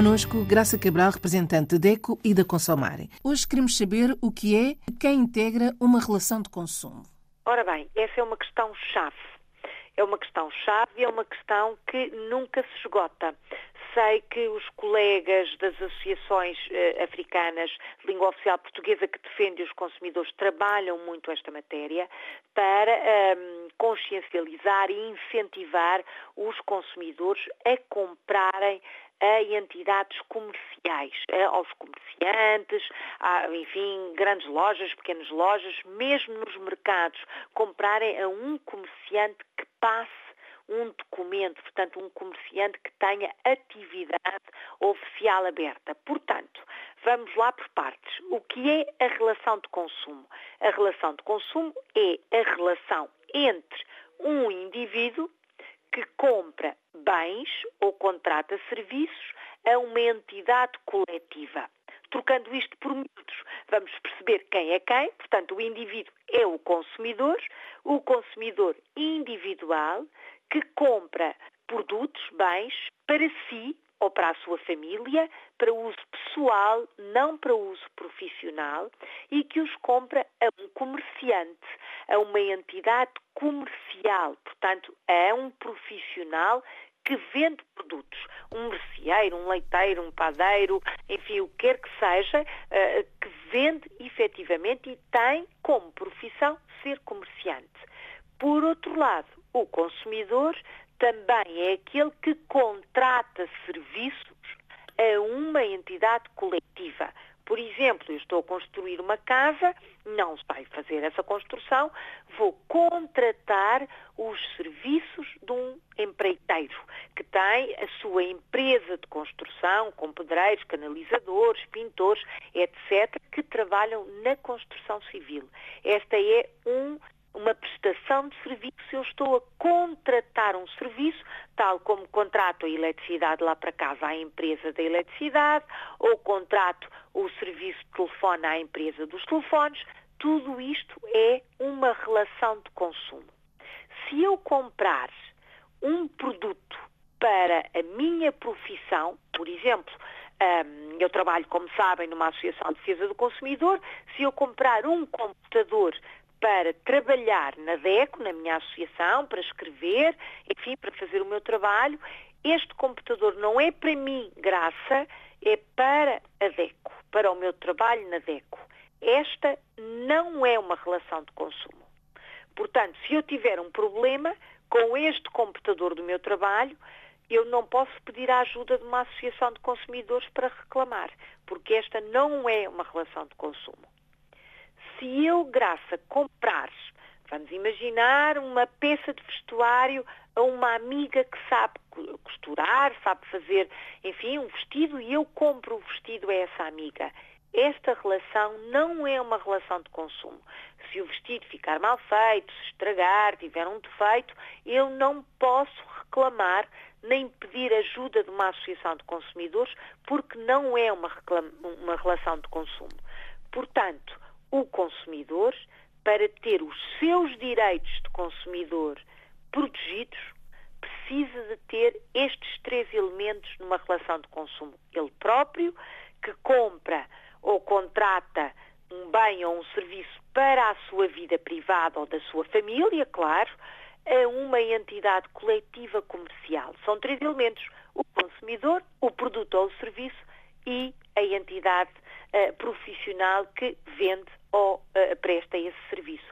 connosco Graça Cabral, representante da DECO e da Consomare. Hoje queremos saber o que é quem integra uma relação de consumo. Ora bem, essa é uma questão chave. É uma questão chave e é uma questão que nunca se esgota. Sei que os colegas das associações eh, africanas de língua oficial portuguesa que defendem os consumidores trabalham muito esta matéria para ehm, consciencializar e incentivar os consumidores a comprarem a entidades comerciais, aos comerciantes, a, enfim, grandes lojas, pequenas lojas, mesmo nos mercados, comprarem a um comerciante que passe um documento, portanto, um comerciante que tenha atividade oficial aberta. Portanto, vamos lá por partes. O que é a relação de consumo? A relação de consumo é a relação entre um indivíduo que compra bens ou contrata serviços a uma entidade coletiva. Trocando isto por miúdos, vamos perceber quem é quem, portanto, o indivíduo é o consumidor, o consumidor individual que compra produtos, bens, para si ou para a sua família, para uso pessoal, não para uso profissional, e que os compra a um comerciante, a uma entidade comercial, portanto, a um profissional que vende produtos, um merceeiro, um leiteiro, um padeiro, enfim, o que quer que seja, uh, que vende efetivamente e tem como profissão ser comerciante. Por outro lado, o consumidor também é aquele que contrata serviços a uma entidade coletiva. Por exemplo, eu estou a construir uma casa, não sei fazer essa construção, vou contratar os serviços de um empreiteiro que tem a sua empresa de construção, com pedreiros, canalizadores, pintores, etc., que trabalham na construção civil. Esta é um uma prestação de serviço, eu estou a contratar um serviço, tal como contrato a eletricidade lá para casa à empresa da eletricidade, ou contrato o serviço de telefone à empresa dos telefones, tudo isto é uma relação de consumo. Se eu comprar um produto para a minha profissão, por exemplo, eu trabalho, como sabem, numa Associação de Defesa do Consumidor, se eu comprar um computador para trabalhar na DECO, na minha associação, para escrever, enfim, para fazer o meu trabalho. Este computador não é para mim graça, é para a DECO, para o meu trabalho na DECO. Esta não é uma relação de consumo. Portanto, se eu tiver um problema com este computador do meu trabalho, eu não posso pedir a ajuda de uma associação de consumidores para reclamar, porque esta não é uma relação de consumo se eu, Graça, comprar, vamos imaginar, uma peça de vestuário a uma amiga que sabe costurar, sabe fazer, enfim, um vestido e eu compro o vestido a essa amiga. Esta relação não é uma relação de consumo. Se o vestido ficar mal feito, se estragar, tiver um defeito, eu não posso reclamar nem pedir ajuda de uma associação de consumidores, porque não é uma, uma relação de consumo. Portanto, o consumidor, para ter os seus direitos de consumidor protegidos, precisa de ter estes três elementos numa relação de consumo. Ele próprio, que compra ou contrata um bem ou um serviço para a sua vida privada ou da sua família, claro, a uma entidade coletiva comercial. São três elementos: o consumidor, o produto ou o serviço e a entidade uh, profissional que vende ou uh, presta esse serviço.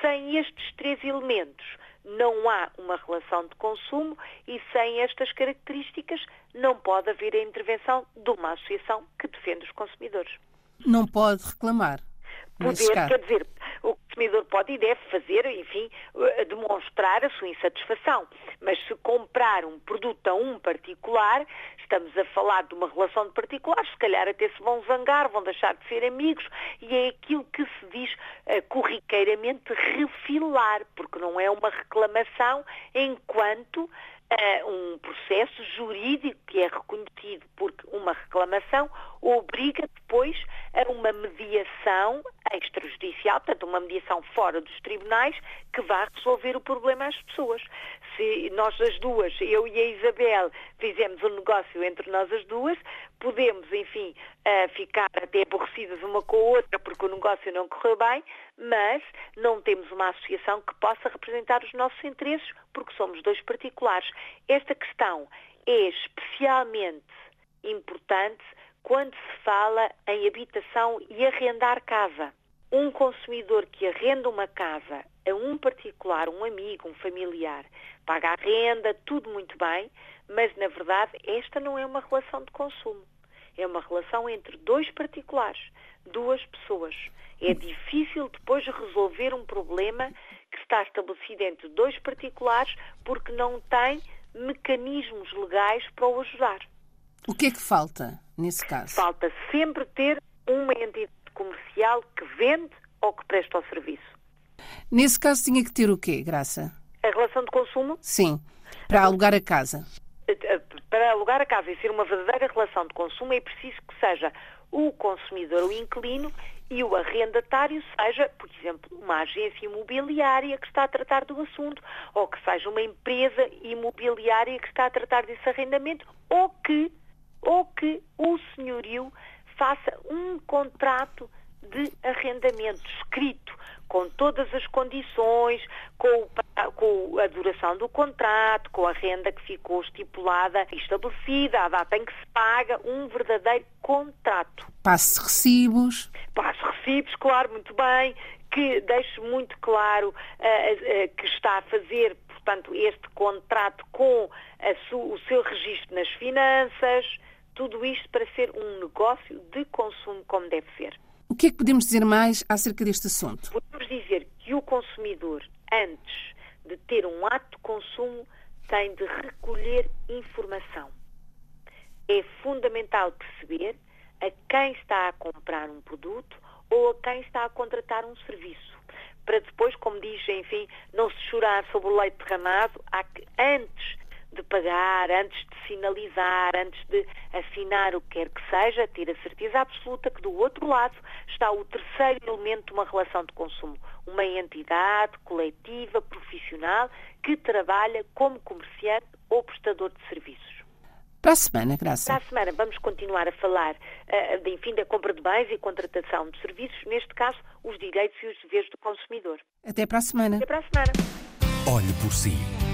Sem estes três elementos, não há uma relação de consumo e sem estas características não pode haver a intervenção de uma associação que defende os consumidores. Não pode reclamar. Poder, quer dizer, consumidor pode e deve fazer, enfim, eh, demonstrar a sua insatisfação. Mas se comprar um produto a um particular, estamos a falar de uma relação de particulares, se calhar até se vão zangar, vão deixar de ser amigos, e é aquilo que se diz uh, corriqueiramente refilar, porque não é uma reclamação enquanto uh, um processo jurídico que é reconhecido porque uma reclamação obriga depois a uma mediação extrajudicial, portanto uma mediação fora dos tribunais que vá resolver o problema às pessoas. Se nós as duas, eu e a Isabel, fizemos um negócio entre nós as duas, podemos, enfim, uh, ficar até aborrecidas uma com a outra porque o negócio não correu bem, mas não temos uma associação que possa representar os nossos interesses porque somos dois particulares. Esta questão é especialmente importante quando se fala em habitação e arrendar casa. Um consumidor que arrenda uma casa a um particular, um amigo, um familiar, paga a renda, tudo muito bem, mas na verdade esta não é uma relação de consumo. É uma relação entre dois particulares, duas pessoas. É difícil depois resolver um problema que está estabelecido entre dois particulares porque não tem mecanismos legais para o ajudar. O que é que falta nesse caso? Falta sempre ter uma entidade comercial que vende ou que presta o serviço. Nesse caso tinha que ter o quê, Graça? A relação de consumo? Sim, para alugar a casa. Eh, eh, para alugar a casa e ser uma verdadeira relação de consumo é preciso que seja o consumidor, o inquilino, e o arrendatário seja, por exemplo, uma agência imobiliária que está a tratar do assunto, ou que seja uma empresa imobiliária que está a tratar desse arrendamento, ou que, ou que o senhorio faça um contrato de arrendamento escrito, com todas as condições, com, com, a duração do contrato, com a renda que ficou estipulada e estabelecida, a data em que se paga, um verdadeiro contrato. Passe recibos. Passe recibos, claro, muito bem, que deixe muito claro uh, uh, que está a fazer, portanto, este contrato com su, o seu registro nas finanças, tudo isto para ser um negócio de consumo como deve ser. O que é que podemos dizer mais acerca deste assunto? Podemos dizer que o consumidor, antes de ter um ato de consumo, tem de recolher informação. É fundamental perceber a quem está a comprar um produto ou a quem está a contratar um serviço. Para depois, como diz, enfim, não se chorar sobre o leite derramado, há que antes de pagar, antes de sinalizar, antes de assinar o que quer que seja, ter a certeza absoluta que do outro lado está o terceiro elemento de uma relação de consumo, uma entidade coletiva, profissional, que trabalha como comerciante ou prestador de serviços. Para a semana, Graça. Para a semana vamos continuar a falar, uh, de, enfim, da compra de bens e contratação de serviços, neste caso, os direitos e os deveres do consumidor. Até para a semana. Até para a semana. Olhe por si